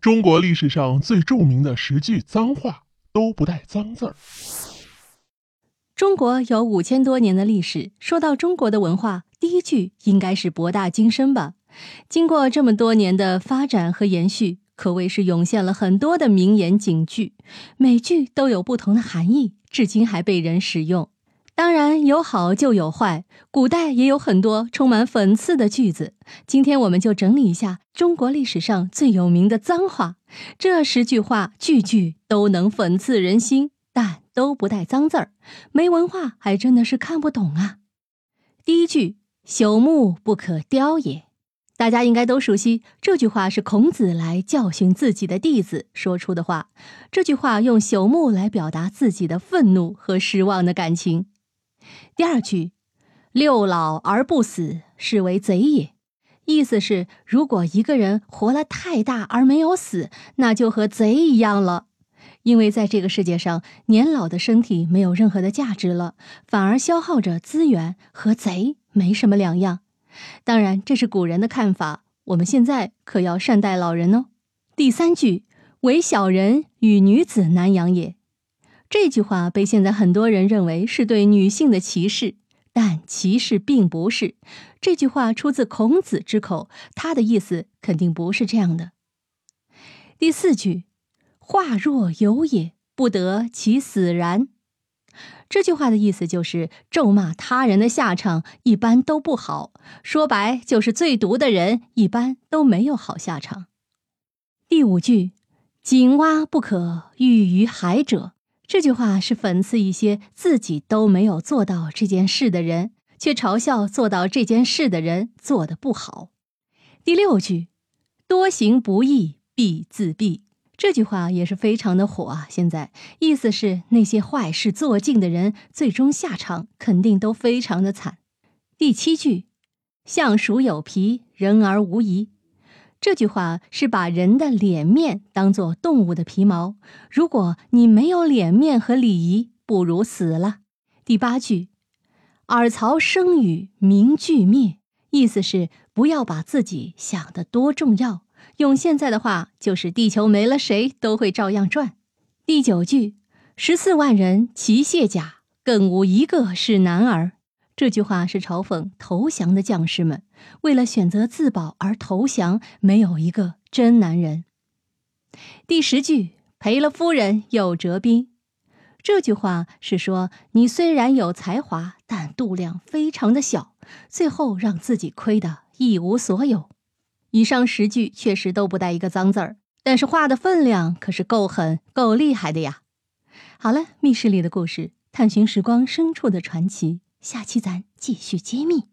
中国历史上最著名的十句脏话都不带脏字儿。中国有五千多年的历史，说到中国的文化，第一句应该是博大精深吧？经过这么多年的发展和延续，可谓是涌现了很多的名言警句，每句都有不同的含义，至今还被人使用。当然，有好就有坏，古代也有很多充满讽刺的句子。今天我们就整理一下中国历史上最有名的脏话，这十句话句句都能讽刺人心，但都不带脏字儿，没文化还真的是看不懂啊。第一句“朽木不可雕也”，大家应该都熟悉。这句话是孔子来教训自己的弟子说出的话。这句话用朽木来表达自己的愤怒和失望的感情。第二句“六老而不死，是为贼也”，意思是如果一个人活了太大而没有死，那就和贼一样了。因为在这个世界上，年老的身体没有任何的价值了，反而消耗着资源，和贼没什么两样。当然，这是古人的看法，我们现在可要善待老人哦。第三句“唯小人与女子难养也”。这句话被现在很多人认为是对女性的歧视，但其实并不是。这句话出自孔子之口，他的意思肯定不是这样的。第四句，“话若有也，不得其死然。”这句话的意思就是咒骂他人的下场一般都不好，说白就是最毒的人一般都没有好下场。第五句，“井蛙不可喻于海者。”这句话是讽刺一些自己都没有做到这件事的人，却嘲笑做到这件事的人做的不好。第六句，多行不义必自毙。这句话也是非常的火啊！现在意思是那些坏事做尽的人，最终下场肯定都非常的惨。第七句，相鼠有皮，人而无仪。这句话是把人的脸面当做动物的皮毛。如果你没有脸面和礼仪，不如死了。第八句，尔曹生与名俱灭，意思是不要把自己想得多重要。用现在的话，就是地球没了，谁都会照样转。第九句，十四万人齐卸甲，更无一个是男儿。这句话是嘲讽投降的将士们，为了选择自保而投降，没有一个真男人。第十句赔了夫人又折兵，这句话是说你虽然有才华，但度量非常的小，最后让自己亏得一无所有。以上十句确实都不带一个脏字儿，但是话的分量可是够狠、够厉害的呀。好了，密室里的故事，探寻时光深处的传奇。下期咱继续揭秘。